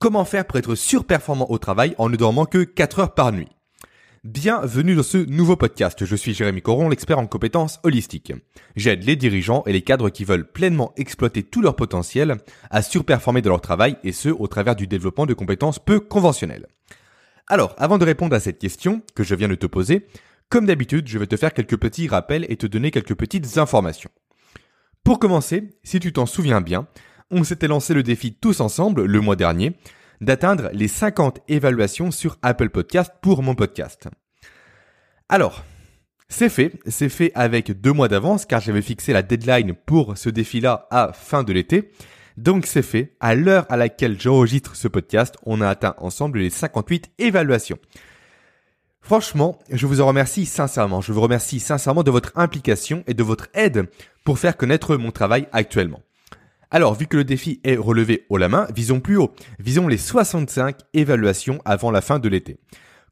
Comment faire pour être surperformant au travail en ne dormant que 4 heures par nuit Bienvenue dans ce nouveau podcast. Je suis Jérémy Coron, l'expert en compétences holistiques. J'aide les dirigeants et les cadres qui veulent pleinement exploiter tout leur potentiel à surperformer dans leur travail et ce au travers du développement de compétences peu conventionnelles. Alors, avant de répondre à cette question que je viens de te poser, comme d'habitude, je vais te faire quelques petits rappels et te donner quelques petites informations. Pour commencer, si tu t'en souviens bien, on s'était lancé le défi tous ensemble le mois dernier d'atteindre les 50 évaluations sur Apple Podcast pour mon podcast. Alors, c'est fait, c'est fait avec deux mois d'avance car j'avais fixé la deadline pour ce défi-là à fin de l'été. Donc c'est fait, à l'heure à laquelle j'enregistre ce podcast, on a atteint ensemble les 58 évaluations. Franchement, je vous en remercie sincèrement. Je vous remercie sincèrement de votre implication et de votre aide pour faire connaître mon travail actuellement. Alors, vu que le défi est relevé haut la main, visons plus haut. Visons les 65 évaluations avant la fin de l'été.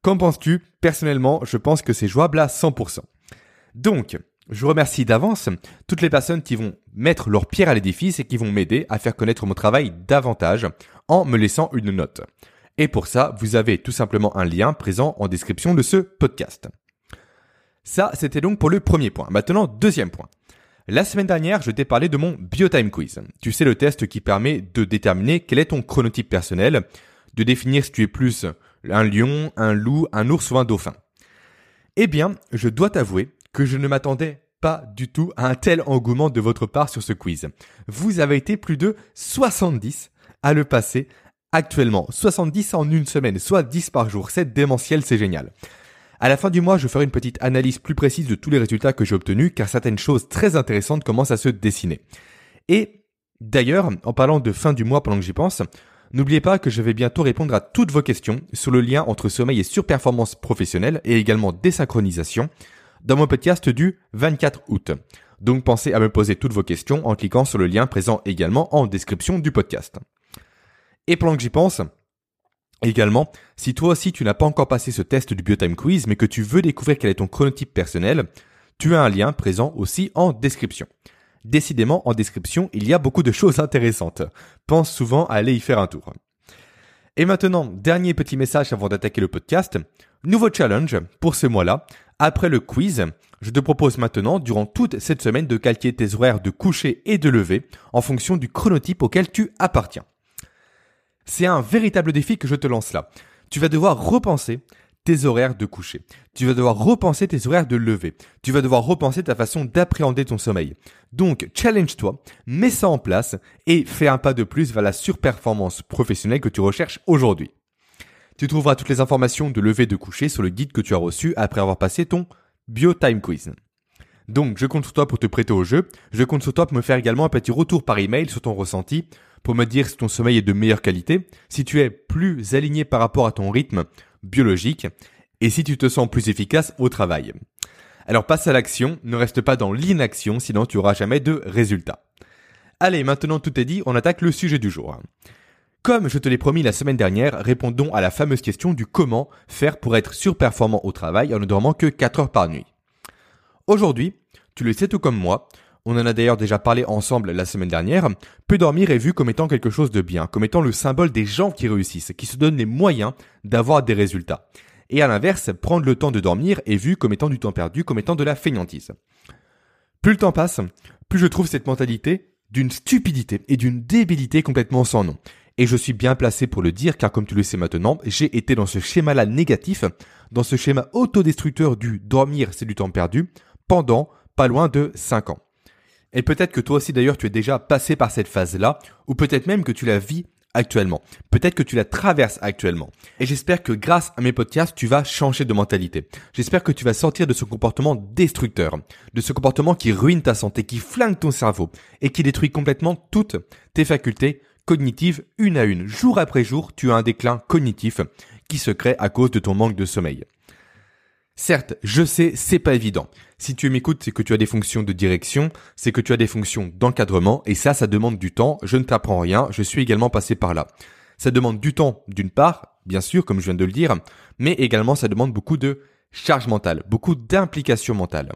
Qu'en penses-tu? Personnellement, je pense que c'est jouable à 100%. Donc, je remercie d'avance toutes les personnes qui vont mettre leur pierre à l'édifice et qui vont m'aider à faire connaître mon travail davantage en me laissant une note. Et pour ça, vous avez tout simplement un lien présent en description de ce podcast. Ça, c'était donc pour le premier point. Maintenant, deuxième point. La semaine dernière, je t'ai parlé de mon Biotime Quiz. Tu sais, le test qui permet de déterminer quel est ton chronotype personnel, de définir si tu es plus un lion, un loup, un ours ou un dauphin. Eh bien, je dois t'avouer que je ne m'attendais pas du tout à un tel engouement de votre part sur ce quiz. Vous avez été plus de 70 à le passer actuellement. 70 en une semaine, soit 10 par jour. C'est démentiel, c'est génial. À la fin du mois, je ferai une petite analyse plus précise de tous les résultats que j'ai obtenus car certaines choses très intéressantes commencent à se dessiner. Et d'ailleurs, en parlant de fin du mois pendant que j'y pense, n'oubliez pas que je vais bientôt répondre à toutes vos questions sur le lien entre sommeil et surperformance professionnelle et également désynchronisation dans mon podcast du 24 août. Donc pensez à me poser toutes vos questions en cliquant sur le lien présent également en description du podcast. Et pendant que j'y pense, Également, si toi aussi tu n'as pas encore passé ce test du Biotime Quiz mais que tu veux découvrir quel est ton chronotype personnel, tu as un lien présent aussi en description. Décidément, en description, il y a beaucoup de choses intéressantes. Pense souvent à aller y faire un tour. Et maintenant, dernier petit message avant d'attaquer le podcast. Nouveau challenge pour ce mois-là. Après le quiz, je te propose maintenant, durant toute cette semaine, de calquer tes horaires de coucher et de lever en fonction du chronotype auquel tu appartiens. C'est un véritable défi que je te lance là. Tu vas devoir repenser tes horaires de coucher. Tu vas devoir repenser tes horaires de lever. Tu vas devoir repenser ta façon d'appréhender ton sommeil. Donc, challenge-toi, mets ça en place et fais un pas de plus vers la surperformance professionnelle que tu recherches aujourd'hui. Tu trouveras toutes les informations de lever de coucher sur le guide que tu as reçu après avoir passé ton BioTime Quiz. Donc, je compte sur toi pour te prêter au jeu. Je compte sur toi pour me faire également un petit retour par email sur ton ressenti pour me dire si ton sommeil est de meilleure qualité, si tu es plus aligné par rapport à ton rythme biologique et si tu te sens plus efficace au travail. Alors passe à l'action, ne reste pas dans l'inaction, sinon tu auras jamais de résultats. Allez, maintenant tout est dit, on attaque le sujet du jour. Comme je te l'ai promis la semaine dernière, répondons à la fameuse question du comment faire pour être surperformant au travail en ne dormant que 4 heures par nuit. Aujourd'hui, tu le sais tout comme moi, on en a d'ailleurs déjà parlé ensemble la semaine dernière, peu dormir est vu comme étant quelque chose de bien, comme étant le symbole des gens qui réussissent, qui se donnent les moyens d'avoir des résultats. Et à l'inverse, prendre le temps de dormir est vu comme étant du temps perdu, comme étant de la fainéantise. Plus le temps passe, plus je trouve cette mentalité d'une stupidité et d'une débilité complètement sans nom. Et je suis bien placé pour le dire car comme tu le sais maintenant, j'ai été dans ce schéma-là négatif, dans ce schéma autodestructeur du dormir c'est du temps perdu, pendant pas loin de 5 ans. Et peut-être que toi aussi d'ailleurs tu es déjà passé par cette phase-là, ou peut-être même que tu la vis actuellement. Peut-être que tu la traverses actuellement. Et j'espère que grâce à mes podcasts, tu vas changer de mentalité. J'espère que tu vas sortir de ce comportement destructeur, de ce comportement qui ruine ta santé, qui flingue ton cerveau et qui détruit complètement toutes tes facultés cognitives une à une. Jour après jour, tu as un déclin cognitif qui se crée à cause de ton manque de sommeil. Certes, je sais, c'est pas évident. Si tu m'écoutes, c'est que tu as des fonctions de direction, c'est que tu as des fonctions d'encadrement, et ça, ça demande du temps. Je ne t'apprends rien, je suis également passé par là. Ça demande du temps, d'une part, bien sûr, comme je viens de le dire, mais également ça demande beaucoup de charge mentale, beaucoup d'implication mentale.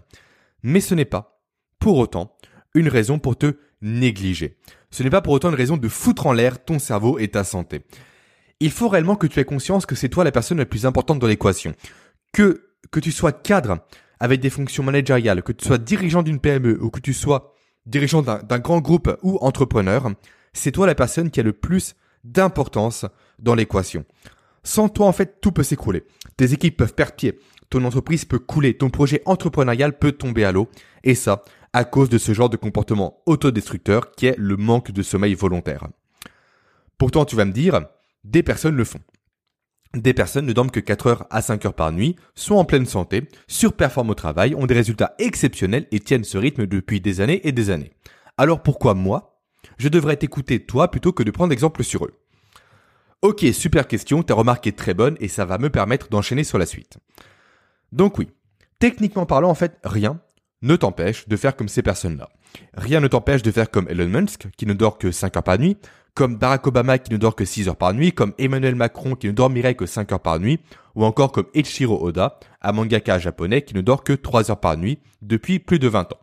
Mais ce n'est pas, pour autant, une raison pour te négliger. Ce n'est pas pour autant une raison de foutre en l'air ton cerveau et ta santé. il faut réellement que tu aies conscience que c'est toi la personne la plus importante dans l'équation. Que, que tu sois cadre avec des fonctions managériales, que tu sois dirigeant d'une PME ou que tu sois dirigeant d'un grand groupe ou entrepreneur, c'est toi la personne qui a le plus d'importance dans l'équation. Sans toi, en fait, tout peut s'écrouler. Tes équipes peuvent perdre pied, ton entreprise peut couler, ton projet entrepreneurial peut tomber à l'eau, et ça, à cause de ce genre de comportement autodestructeur qui est le manque de sommeil volontaire. Pourtant, tu vas me dire, des personnes le font. Des personnes ne dorment que 4 heures à 5 heures par nuit, sont en pleine santé, surperforment au travail, ont des résultats exceptionnels et tiennent ce rythme depuis des années et des années. Alors pourquoi moi, je devrais t'écouter toi plutôt que de prendre exemple sur eux? Ok, super question, ta remarque est très bonne et ça va me permettre d'enchaîner sur la suite. Donc oui, techniquement parlant en fait, rien ne t'empêche de faire comme ces personnes-là. Rien ne t'empêche de faire comme Elon Musk, qui ne dort que 5 heures par nuit, comme Barack Obama qui ne dort que 6 heures par nuit, comme Emmanuel Macron qui ne dormirait que 5 heures par nuit, ou encore comme Ichiro Oda, un mangaka japonais qui ne dort que 3 heures par nuit depuis plus de 20 ans.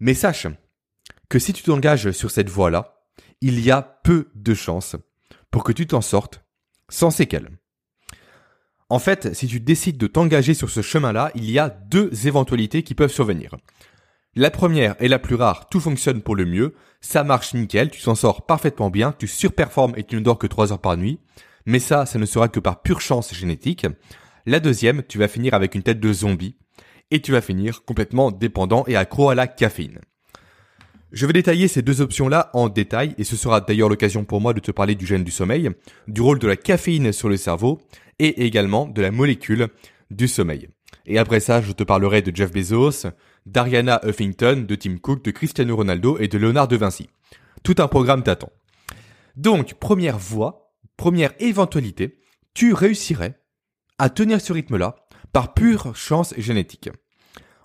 Mais sache que si tu t'engages sur cette voie-là, il y a peu de chances pour que tu t'en sortes sans séquelles. En fait, si tu décides de t'engager sur ce chemin-là, il y a deux éventualités qui peuvent survenir. La première est la plus rare, tout fonctionne pour le mieux, ça marche nickel, tu t'en sors parfaitement bien, tu surperformes et tu ne dors que 3 heures par nuit, mais ça, ça ne sera que par pure chance génétique. La deuxième, tu vas finir avec une tête de zombie, et tu vas finir complètement dépendant et accro à la caféine. Je vais détailler ces deux options-là en détail, et ce sera d'ailleurs l'occasion pour moi de te parler du gène du sommeil, du rôle de la caféine sur le cerveau, et également de la molécule du sommeil. Et après ça, je te parlerai de Jeff Bezos, d'Ariana Huffington, de Tim Cook, de Cristiano Ronaldo et de Léonard de Vinci. Tout un programme t'attend. Donc, première voie, première éventualité, tu réussirais à tenir ce rythme-là par pure chance génétique.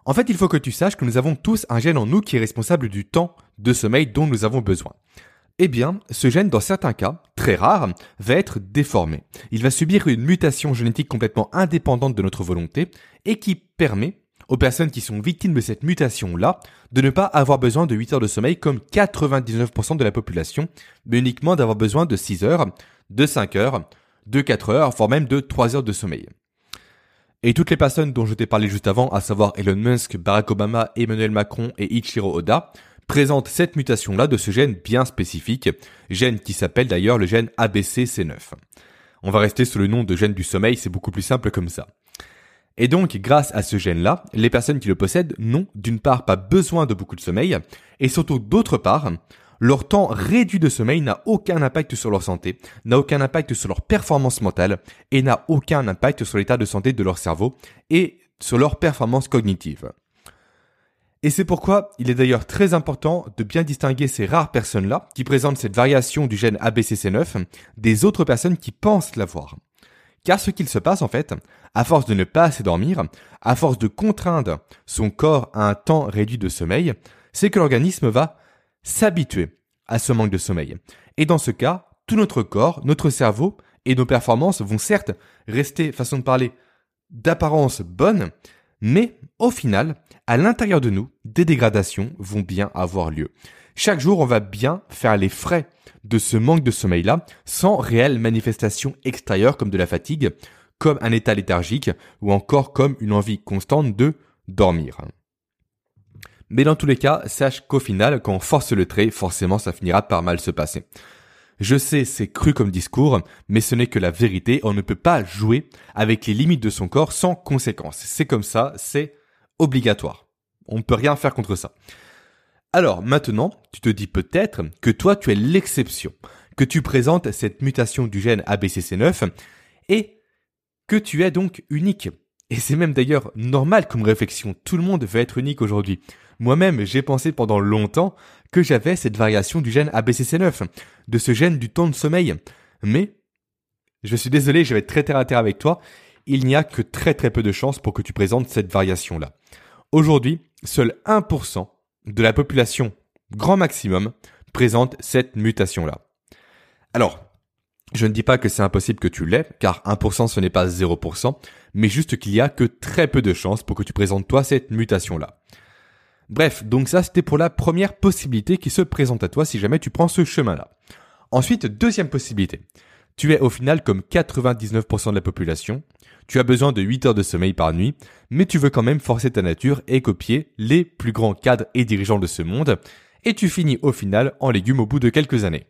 En fait, il faut que tu saches que nous avons tous un gène en nous qui est responsable du temps de sommeil dont nous avons besoin. Eh bien, ce gène, dans certains cas, très rares, va être déformé. Il va subir une mutation génétique complètement indépendante de notre volonté et qui permet aux personnes qui sont victimes de cette mutation-là de ne pas avoir besoin de 8 heures de sommeil comme 99% de la population, mais uniquement d'avoir besoin de 6 heures, de 5 heures, de 4 heures, voire même de 3 heures de sommeil. Et toutes les personnes dont je t'ai parlé juste avant, à savoir Elon Musk, Barack Obama, Emmanuel Macron et Ichiro Oda, présentent cette mutation-là de ce gène bien spécifique, gène qui s'appelle d'ailleurs le gène ABCC9. On va rester sous le nom de gène du sommeil, c'est beaucoup plus simple comme ça. Et donc, grâce à ce gène-là, les personnes qui le possèdent n'ont d'une part pas besoin de beaucoup de sommeil, et surtout d'autre part, leur temps réduit de sommeil n'a aucun impact sur leur santé, n'a aucun impact sur leur performance mentale, et n'a aucun impact sur l'état de santé de leur cerveau et sur leur performance cognitive. Et c'est pourquoi il est d'ailleurs très important de bien distinguer ces rares personnes-là qui présentent cette variation du gène ABCC9 des autres personnes qui pensent l'avoir. Car ce qu'il se passe en fait, à force de ne pas assez dormir, à force de contraindre son corps à un temps réduit de sommeil, c'est que l'organisme va s'habituer à ce manque de sommeil. Et dans ce cas, tout notre corps, notre cerveau et nos performances vont certes rester, façon de parler, d'apparence bonne, mais au final, à l'intérieur de nous, des dégradations vont bien avoir lieu. Chaque jour, on va bien faire les frais de ce manque de sommeil-là, sans réelle manifestation extérieure comme de la fatigue, comme un état léthargique, ou encore comme une envie constante de dormir. Mais dans tous les cas, sache qu'au final, quand on force le trait, forcément ça finira par mal se passer. Je sais, c'est cru comme discours, mais ce n'est que la vérité, on ne peut pas jouer avec les limites de son corps sans conséquence. C'est comme ça, c'est obligatoire. On ne peut rien faire contre ça. Alors maintenant, tu te dis peut-être que toi tu es l'exception, que tu présentes cette mutation du gène ABCC9 et que tu es donc unique. Et c'est même d'ailleurs normal comme réflexion, tout le monde veut être unique aujourd'hui. Moi-même, j'ai pensé pendant longtemps que j'avais cette variation du gène ABCC9, de ce gène du temps de sommeil. Mais, je suis désolé, je vais être très terre à terre avec toi, il n'y a que très très peu de chances pour que tu présentes cette variation-là. Aujourd'hui, seul 1% de la population, grand maximum, présente cette mutation-là. Alors, je ne dis pas que c'est impossible que tu l'aies, car 1% ce n'est pas 0%, mais juste qu'il y a que très peu de chances pour que tu présentes toi cette mutation-là. Bref, donc ça c'était pour la première possibilité qui se présente à toi si jamais tu prends ce chemin-là. Ensuite, deuxième possibilité. Tu es au final comme 99% de la population, tu as besoin de 8 heures de sommeil par nuit, mais tu veux quand même forcer ta nature et copier les plus grands cadres et dirigeants de ce monde, et tu finis au final en légumes au bout de quelques années.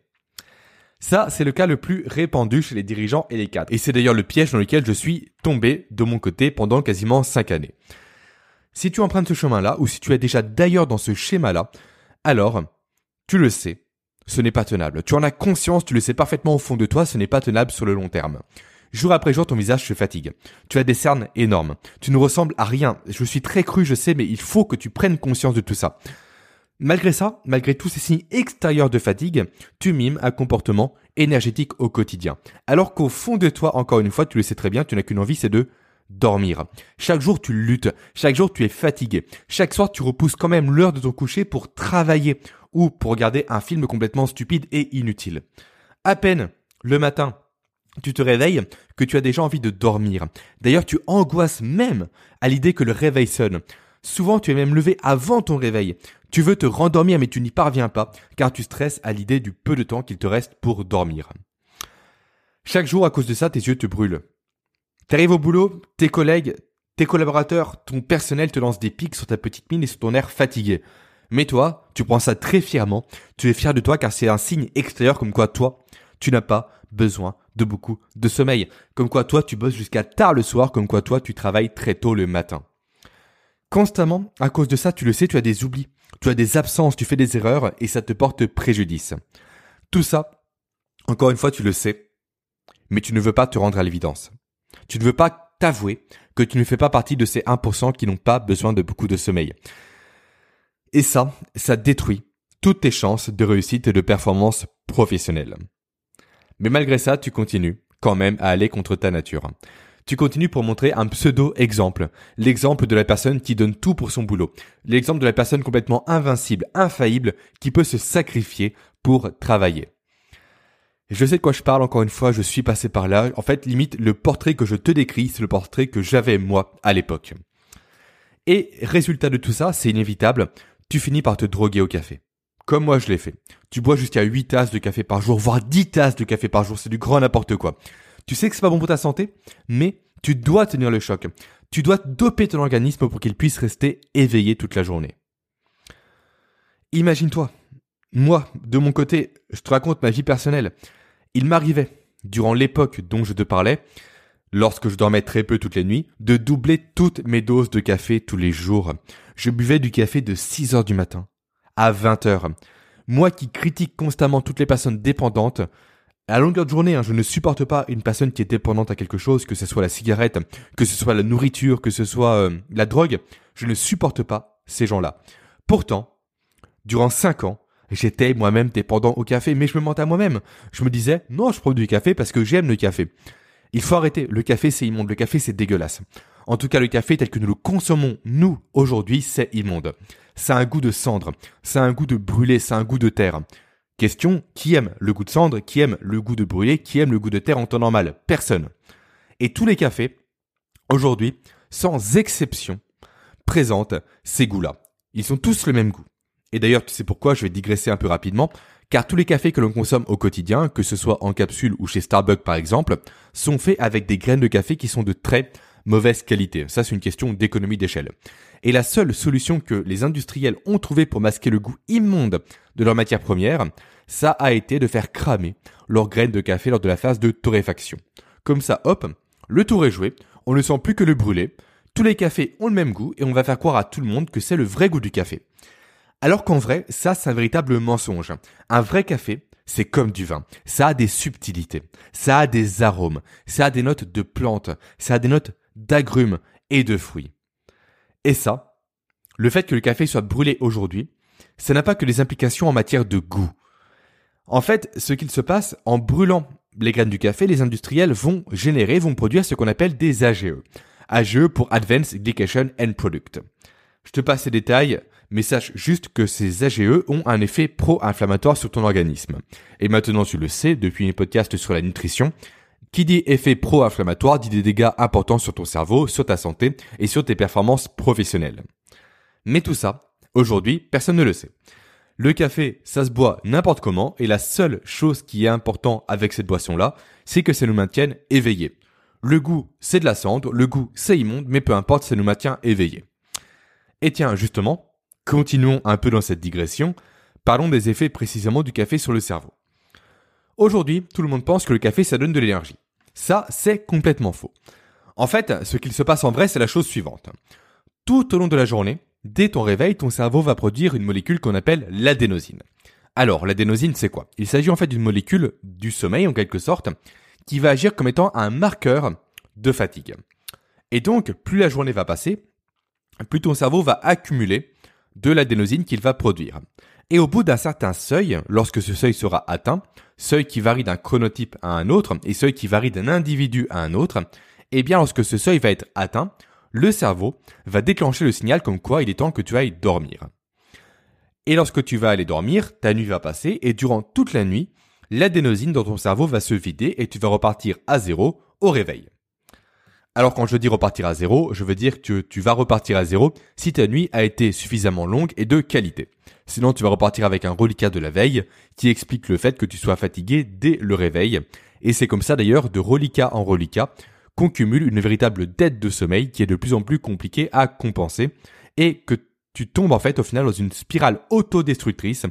Ça, c'est le cas le plus répandu chez les dirigeants et les cadres. Et c'est d'ailleurs le piège dans lequel je suis tombé de mon côté pendant quasiment 5 années. Si tu empruntes ce chemin-là, ou si tu es déjà d'ailleurs dans ce schéma-là, alors, tu le sais, ce n'est pas tenable. Tu en as conscience, tu le sais parfaitement au fond de toi, ce n'est pas tenable sur le long terme. Jour après jour, ton visage se fatigue. Tu as des cernes énormes. Tu ne ressembles à rien. Je suis très cru, je sais, mais il faut que tu prennes conscience de tout ça. Malgré ça, malgré tous ces signes extérieurs de fatigue, tu mimes un comportement énergétique au quotidien. Alors qu'au fond de toi, encore une fois, tu le sais très bien, tu n'as qu'une envie, c'est de dormir. Chaque jour, tu luttes. Chaque jour, tu es fatigué. Chaque soir, tu repousses quand même l'heure de ton coucher pour travailler ou pour regarder un film complètement stupide et inutile. À peine, le matin, tu te réveilles que tu as déjà envie de dormir. D'ailleurs, tu angoisses même à l'idée que le réveil sonne. Souvent, tu es même levé avant ton réveil. Tu veux te rendormir mais tu n'y parviens pas car tu stresses à l'idée du peu de temps qu'il te reste pour dormir. Chaque jour, à cause de ça, tes yeux te brûlent. T'arrives au boulot, tes collègues, tes collaborateurs, ton personnel te lance des pics sur ta petite mine et sur ton air fatigué. Mais toi, tu prends ça très fièrement, tu es fier de toi car c'est un signe extérieur comme quoi toi, tu n'as pas besoin de beaucoup de sommeil. Comme quoi toi, tu bosses jusqu'à tard le soir, comme quoi toi, tu travailles très tôt le matin. Constamment, à cause de ça, tu le sais, tu as des oublis, tu as des absences, tu fais des erreurs et ça te porte préjudice. Tout ça, encore une fois, tu le sais, mais tu ne veux pas te rendre à l'évidence. Tu ne veux pas t'avouer que tu ne fais pas partie de ces 1% qui n'ont pas besoin de beaucoup de sommeil. Et ça, ça détruit toutes tes chances de réussite et de performance professionnelle. Mais malgré ça, tu continues quand même à aller contre ta nature tu continues pour montrer un pseudo-exemple. L'exemple de la personne qui donne tout pour son boulot. L'exemple de la personne complètement invincible, infaillible, qui peut se sacrifier pour travailler. Je sais de quoi je parle, encore une fois, je suis passé par là. En fait, limite, le portrait que je te décris, c'est le portrait que j'avais moi à l'époque. Et résultat de tout ça, c'est inévitable, tu finis par te droguer au café. Comme moi je l'ai fait. Tu bois jusqu'à 8 tasses de café par jour, voire 10 tasses de café par jour, c'est du grand n'importe quoi. Tu sais que c'est pas bon pour ta santé, mais tu dois tenir le choc. Tu dois doper ton organisme pour qu'il puisse rester éveillé toute la journée. Imagine-toi, moi, de mon côté, je te raconte ma vie personnelle. Il m'arrivait, durant l'époque dont je te parlais, lorsque je dormais très peu toutes les nuits, de doubler toutes mes doses de café tous les jours. Je buvais du café de 6 heures du matin à 20 heures. Moi qui critique constamment toutes les personnes dépendantes, à longueur de journée, hein, je ne supporte pas une personne qui est dépendante à quelque chose, que ce soit la cigarette, que ce soit la nourriture, que ce soit euh, la drogue. Je ne supporte pas ces gens-là. Pourtant, durant cinq ans, j'étais moi-même dépendant au café, mais je me mentais à moi-même. Je me disais, non, je prends du café parce que j'aime le café. Il faut arrêter. Le café, c'est immonde. Le café, c'est dégueulasse. En tout cas, le café tel que nous le consommons, nous, aujourd'hui, c'est immonde. Ça a un goût de cendre. Ça a un goût de brûlé. Ça a un goût de terre. Question, qui aime le goût de cendre, qui aime le goût de brûlé, qui aime le goût de terre en temps normal? Personne. Et tous les cafés, aujourd'hui, sans exception, présentent ces goûts-là. Ils sont tous le même goût. Et d'ailleurs, tu sais pourquoi, je vais digresser un peu rapidement, car tous les cafés que l'on consomme au quotidien, que ce soit en capsule ou chez Starbucks par exemple, sont faits avec des graines de café qui sont de très mauvaise qualité. Ça, c'est une question d'économie d'échelle. Et la seule solution que les industriels ont trouvée pour masquer le goût immonde de leurs matières premières, ça a été de faire cramer leurs graines de café lors de la phase de torréfaction. Comme ça, hop, le tour est joué, on ne sent plus que le brûlé, tous les cafés ont le même goût et on va faire croire à tout le monde que c'est le vrai goût du café. Alors qu'en vrai, ça c'est un véritable mensonge. Un vrai café, c'est comme du vin. Ça a des subtilités, ça a des arômes, ça a des notes de plantes, ça a des notes d'agrumes et de fruits. Et ça, le fait que le café soit brûlé aujourd'hui, ça n'a pas que des implications en matière de goût. En fait, ce qu'il se passe en brûlant les graines du café, les industriels vont générer, vont produire ce qu'on appelle des AGE. AGE pour Advanced Glycation End Product. Je te passe ces détails, mais sache juste que ces AGE ont un effet pro-inflammatoire sur ton organisme. Et maintenant tu le sais, depuis mes podcasts sur la nutrition, qui dit effet pro-inflammatoire dit des dégâts importants sur ton cerveau, sur ta santé et sur tes performances professionnelles. Mais tout ça, aujourd'hui, personne ne le sait. Le café, ça se boit n'importe comment et la seule chose qui est importante avec cette boisson-là, c'est que ça nous maintienne éveillés. Le goût, c'est de la cendre, le goût, c'est immonde, mais peu importe, ça nous maintient éveillés. Et tiens, justement, continuons un peu dans cette digression, parlons des effets précisément du café sur le cerveau. Aujourd'hui, tout le monde pense que le café, ça donne de l'énergie. Ça, c'est complètement faux. En fait, ce qu'il se passe en vrai, c'est la chose suivante. Tout au long de la journée, Dès ton réveil, ton cerveau va produire une molécule qu'on appelle l'adénosine. Alors, l'adénosine, c'est quoi? Il s'agit en fait d'une molécule du sommeil, en quelque sorte, qui va agir comme étant un marqueur de fatigue. Et donc, plus la journée va passer, plus ton cerveau va accumuler de l'adénosine qu'il va produire. Et au bout d'un certain seuil, lorsque ce seuil sera atteint, seuil qui varie d'un chronotype à un autre et seuil qui varie d'un individu à un autre, eh bien lorsque ce seuil va être atteint, le cerveau va déclencher le signal comme quoi il est temps que tu ailles dormir. Et lorsque tu vas aller dormir, ta nuit va passer et durant toute la nuit, l'adénosine dans ton cerveau va se vider et tu vas repartir à zéro au réveil. Alors quand je dis repartir à zéro, je veux dire que tu vas repartir à zéro si ta nuit a été suffisamment longue et de qualité. Sinon tu vas repartir avec un reliquat de la veille qui explique le fait que tu sois fatigué dès le réveil. Et c'est comme ça d'ailleurs de reliquat en reliquat qu'on cumule une véritable dette de sommeil qui est de plus en plus compliquée à compenser et que tu tombes en fait au final dans une spirale autodestructrice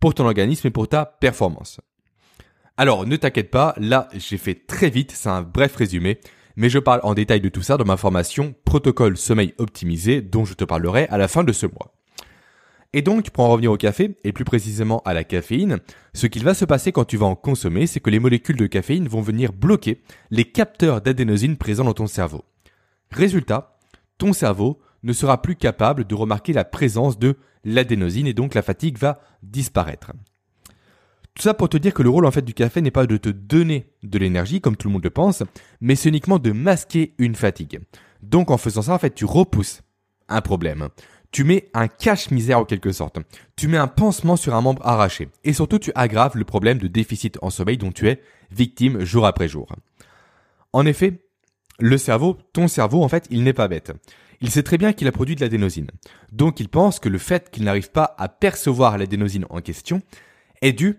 pour ton organisme et pour ta performance. Alors ne t'inquiète pas, là j'ai fait très vite, c'est un bref résumé, mais je parle en détail de tout ça dans ma formation Protocole Sommeil Optimisé dont je te parlerai à la fin de ce mois. Et donc, pour en revenir au café, et plus précisément à la caféine, ce qu'il va se passer quand tu vas en consommer, c'est que les molécules de caféine vont venir bloquer les capteurs d'adénosine présents dans ton cerveau. Résultat, ton cerveau ne sera plus capable de remarquer la présence de l'adénosine et donc la fatigue va disparaître. Tout ça pour te dire que le rôle en fait du café n'est pas de te donner de l'énergie comme tout le monde le pense, mais c'est uniquement de masquer une fatigue. Donc en faisant ça en fait tu repousses un problème tu mets un cache-misère en quelque sorte. Tu mets un pansement sur un membre arraché. Et surtout, tu aggraves le problème de déficit en sommeil dont tu es victime jour après jour. En effet, le cerveau, ton cerveau, en fait, il n'est pas bête. Il sait très bien qu'il a produit de l'adénosine. Donc il pense que le fait qu'il n'arrive pas à percevoir l'adénosine en question est dû,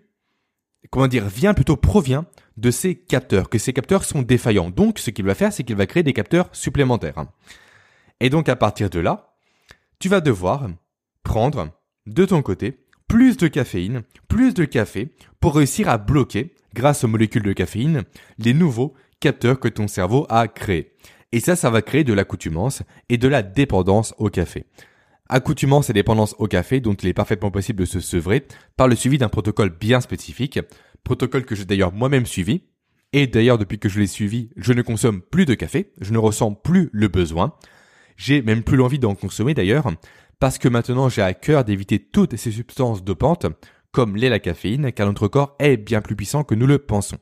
comment dire, vient plutôt provient de ses capteurs, que ces capteurs sont défaillants. Donc ce qu'il va faire, c'est qu'il va créer des capteurs supplémentaires. Et donc à partir de là, tu vas devoir prendre de ton côté plus de caféine, plus de café pour réussir à bloquer, grâce aux molécules de caféine, les nouveaux capteurs que ton cerveau a créés. Et ça, ça va créer de l'accoutumance et de la dépendance au café. Accoutumance et dépendance au café dont il est parfaitement possible de se sevrer par le suivi d'un protocole bien spécifique, protocole que j'ai d'ailleurs moi-même suivi. Et d'ailleurs, depuis que je l'ai suivi, je ne consomme plus de café, je ne ressens plus le besoin. J'ai même plus l'envie d'en consommer d'ailleurs, parce que maintenant j'ai à cœur d'éviter toutes ces substances dopantes, comme l'est la caféine, car notre corps est bien plus puissant que nous le pensons.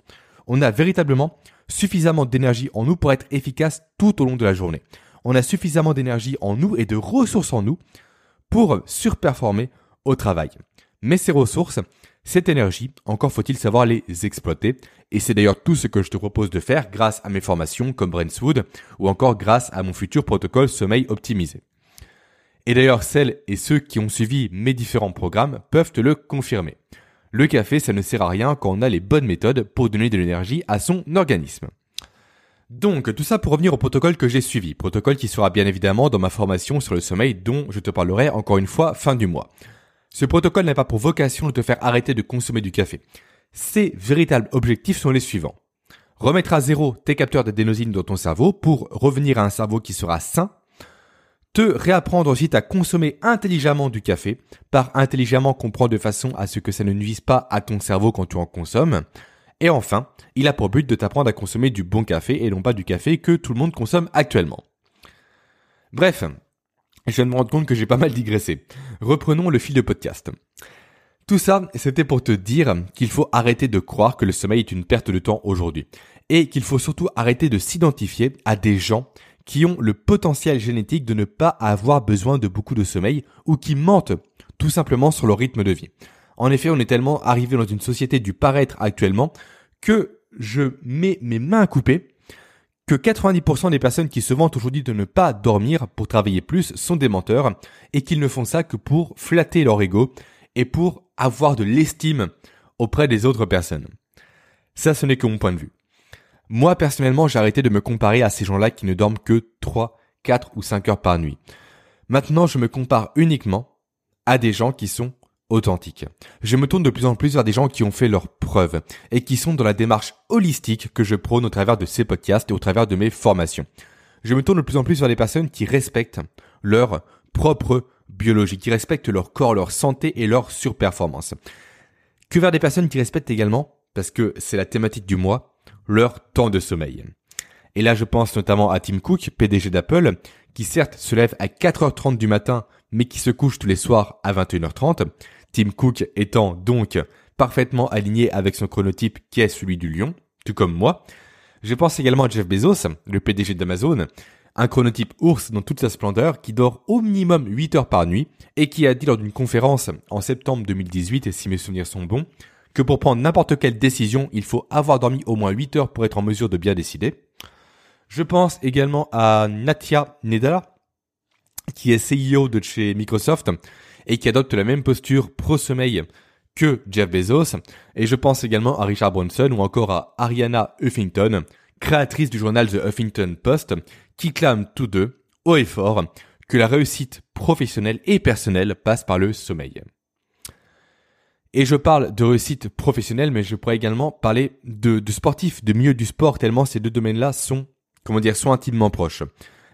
On a véritablement suffisamment d'énergie en nous pour être efficace tout au long de la journée. On a suffisamment d'énergie en nous et de ressources en nous pour surperformer au travail. Mais ces ressources, cette énergie, encore faut-il savoir les exploiter, et c'est d'ailleurs tout ce que je te propose de faire grâce à mes formations comme Brainswood, ou encore grâce à mon futur protocole sommeil optimisé. Et d'ailleurs celles et ceux qui ont suivi mes différents programmes peuvent te le confirmer. Le café, ça ne sert à rien quand on a les bonnes méthodes pour donner de l'énergie à son organisme. Donc, tout ça pour revenir au protocole que j'ai suivi, protocole qui sera bien évidemment dans ma formation sur le sommeil dont je te parlerai encore une fois fin du mois. Ce protocole n'a pas pour vocation de te faire arrêter de consommer du café. Ses véritables objectifs sont les suivants. Remettre à zéro tes capteurs d'adénosine dans ton cerveau pour revenir à un cerveau qui sera sain. Te réapprendre ensuite à consommer intelligemment du café. Par intelligemment comprendre de façon à ce que ça ne nuise pas à ton cerveau quand tu en consommes. Et enfin, il a pour but de t'apprendre à consommer du bon café et non pas du café que tout le monde consomme actuellement. Bref, je viens de me rendre compte que j'ai pas mal digressé. Reprenons le fil de podcast. Tout ça, c'était pour te dire qu'il faut arrêter de croire que le sommeil est une perte de temps aujourd'hui. Et qu'il faut surtout arrêter de s'identifier à des gens qui ont le potentiel génétique de ne pas avoir besoin de beaucoup de sommeil ou qui mentent tout simplement sur leur rythme de vie. En effet, on est tellement arrivé dans une société du paraître actuellement que je mets mes mains coupées que 90% des personnes qui se vantent aujourd'hui de ne pas dormir pour travailler plus sont des menteurs et qu'ils ne font ça que pour flatter leur ego et pour avoir de l'estime auprès des autres personnes. Ça, ce n'est que mon point de vue. Moi, personnellement, j'ai arrêté de me comparer à ces gens-là qui ne dorment que 3, 4 ou 5 heures par nuit. Maintenant, je me compare uniquement à des gens qui sont authentiques. Je me tourne de plus en plus vers des gens qui ont fait leurs preuves et qui sont dans la démarche holistique que je prône au travers de ces podcasts et au travers de mes formations. Je me tourne de plus en plus vers des personnes qui respectent leur propre biologie, qui respectent leur corps, leur santé et leur surperformance. Que vers des personnes qui respectent également, parce que c'est la thématique du mois, leur temps de sommeil. Et là, je pense notamment à Tim Cook, PDG d'Apple, qui certes se lève à 4h30 du matin, mais qui se couche tous les soirs à 21h30. Tim Cook étant donc parfaitement aligné avec son chronotype qui est celui du lion, tout comme moi. Je pense également à Jeff Bezos, le PDG d'Amazon, un chronotype ours dans toute sa splendeur qui dort au minimum 8 heures par nuit et qui a dit lors d'une conférence en septembre 2018, et si mes souvenirs sont bons, que pour prendre n'importe quelle décision, il faut avoir dormi au moins 8 heures pour être en mesure de bien décider. Je pense également à Natia Nedala, qui est CEO de chez Microsoft et qui adopte la même posture pro-sommeil que Jeff Bezos. Et je pense également à Richard Branson ou encore à Ariana Huffington, créatrice du journal The Huffington Post, qui clament tous deux, haut et fort, que la réussite professionnelle et personnelle passe par le sommeil. Et je parle de réussite professionnelle, mais je pourrais également parler de, sportifs, de milieu du sport, tellement ces deux domaines-là sont comment dire, sont intimement proches.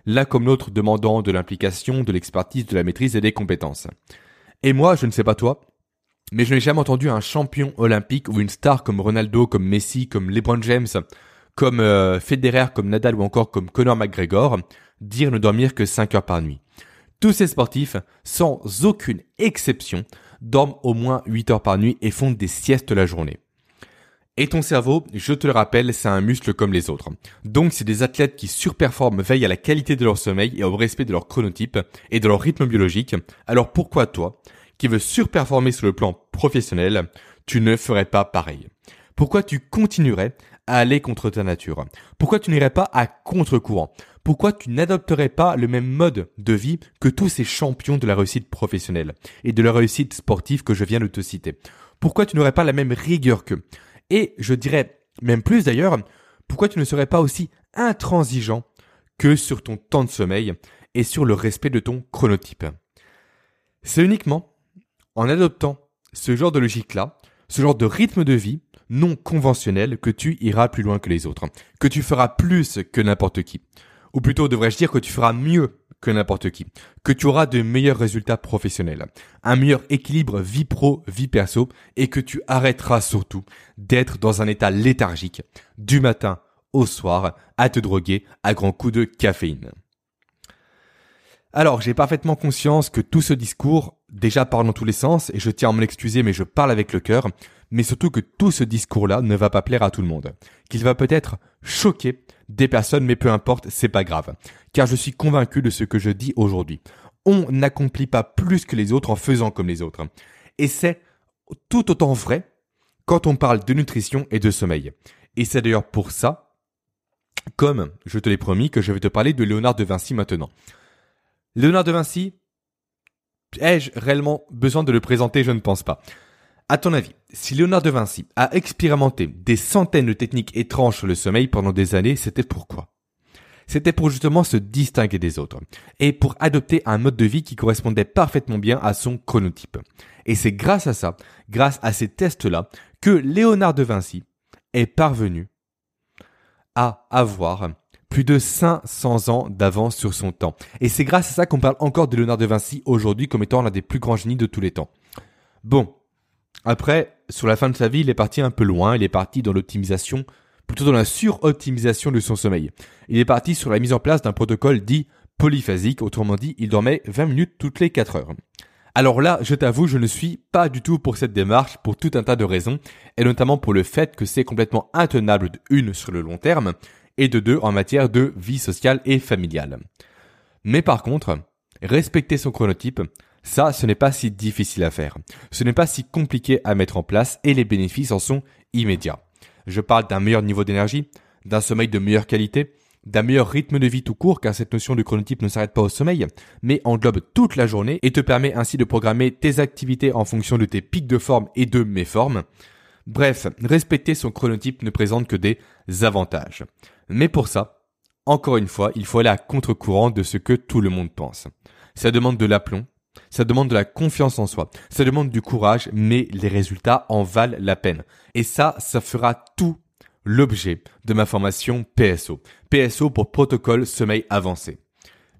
L'un comme l'autre demandant de l'implication, de l'expertise, de la maîtrise et des compétences. Et moi, je ne sais pas toi, mais je n'ai jamais entendu un champion olympique ou une star comme Ronaldo, comme Messi, comme LeBron James, comme euh, Federer, comme Nadal ou encore comme Conor McGregor dire ne dormir que 5 heures par nuit. Tous ces sportifs, sans aucune exception, dorment au moins 8 heures par nuit et font des siestes la journée. Et ton cerveau, je te le rappelle, c'est un muscle comme les autres. Donc si des athlètes qui surperforment veillent à la qualité de leur sommeil et au respect de leur chronotype et de leur rythme biologique, alors pourquoi toi, qui veux surperformer sur le plan professionnel, tu ne ferais pas pareil? Pourquoi tu continuerais à aller contre ta nature? Pourquoi tu n'irais pas à contre-courant? Pourquoi tu n'adopterais pas le même mode de vie que tous ces champions de la réussite professionnelle et de la réussite sportive que je viens de te citer? Pourquoi tu n'aurais pas la même rigueur qu'eux? Et je dirais même plus d'ailleurs, pourquoi tu ne serais pas aussi intransigeant que sur ton temps de sommeil et sur le respect de ton chronotype C'est uniquement en adoptant ce genre de logique-là, ce genre de rythme de vie non conventionnel que tu iras plus loin que les autres, que tu feras plus que n'importe qui. Ou plutôt devrais-je dire que tu feras mieux que n'importe qui, que tu auras de meilleurs résultats professionnels, un meilleur équilibre vie pro, vie perso, et que tu arrêteras surtout d'être dans un état léthargique du matin au soir à te droguer à grands coups de caféine. Alors, j'ai parfaitement conscience que tout ce discours déjà parle dans tous les sens, et je tiens à m'en excuser, mais je parle avec le cœur, mais surtout que tout ce discours-là ne va pas plaire à tout le monde, qu'il va peut-être choquer des personnes, mais peu importe, c'est pas grave. Car je suis convaincu de ce que je dis aujourd'hui. On n'accomplit pas plus que les autres en faisant comme les autres. Et c'est tout autant vrai quand on parle de nutrition et de sommeil. Et c'est d'ailleurs pour ça, comme je te l'ai promis, que je vais te parler de Léonard de Vinci maintenant. Léonard de Vinci, ai-je réellement besoin de le présenter? Je ne pense pas. À ton avis, si Léonard de Vinci a expérimenté des centaines de techniques étranges sur le sommeil pendant des années, c'était pourquoi C'était pour justement se distinguer des autres et pour adopter un mode de vie qui correspondait parfaitement bien à son chronotype. Et c'est grâce à ça, grâce à ces tests-là, que Léonard de Vinci est parvenu à avoir plus de 500 ans d'avance sur son temps. Et c'est grâce à ça qu'on parle encore de Léonard de Vinci aujourd'hui comme étant l'un des plus grands génies de tous les temps. Bon, après, sur la fin de sa vie, il est parti un peu loin, il est parti dans l'optimisation, plutôt dans la suroptimisation de son sommeil. Il est parti sur la mise en place d'un protocole dit polyphasique, autrement dit, il dormait 20 minutes toutes les 4 heures. Alors là, je t'avoue, je ne suis pas du tout pour cette démarche pour tout un tas de raisons, et notamment pour le fait que c'est complètement intenable une sur le long terme, et de deux en matière de vie sociale et familiale. Mais par contre, respecter son chronotype, ça, ce n'est pas si difficile à faire. Ce n'est pas si compliqué à mettre en place et les bénéfices en sont immédiats. Je parle d'un meilleur niveau d'énergie, d'un sommeil de meilleure qualité, d'un meilleur rythme de vie tout court, car cette notion de chronotype ne s'arrête pas au sommeil, mais englobe toute la journée et te permet ainsi de programmer tes activités en fonction de tes pics de forme et de méformes. Bref, respecter son chronotype ne présente que des avantages. Mais pour ça, encore une fois, il faut aller à contre-courant de ce que tout le monde pense. Ça demande de l'aplomb, ça demande de la confiance en soi, ça demande du courage, mais les résultats en valent la peine. Et ça, ça fera tout l'objet de ma formation PSO. PSO pour protocole sommeil avancé.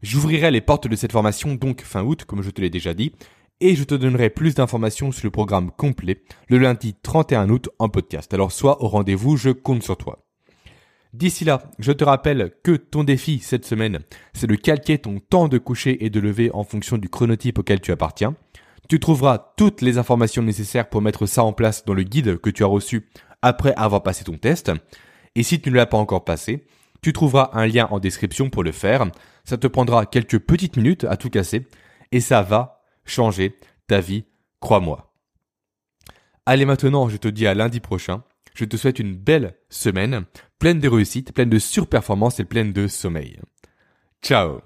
J'ouvrirai les portes de cette formation donc fin août, comme je te l'ai déjà dit, et je te donnerai plus d'informations sur le programme complet le lundi 31 août en podcast. Alors sois au rendez-vous, je compte sur toi. D'ici là, je te rappelle que ton défi cette semaine, c'est de calquer ton temps de coucher et de lever en fonction du chronotype auquel tu appartiens. Tu trouveras toutes les informations nécessaires pour mettre ça en place dans le guide que tu as reçu après avoir passé ton test. Et si tu ne l'as pas encore passé, tu trouveras un lien en description pour le faire. Ça te prendra quelques petites minutes à tout casser et ça va changer ta vie, crois-moi. Allez maintenant, je te dis à lundi prochain je te souhaite une belle semaine, pleine de réussite, pleine de surperformance et pleine de sommeil. Ciao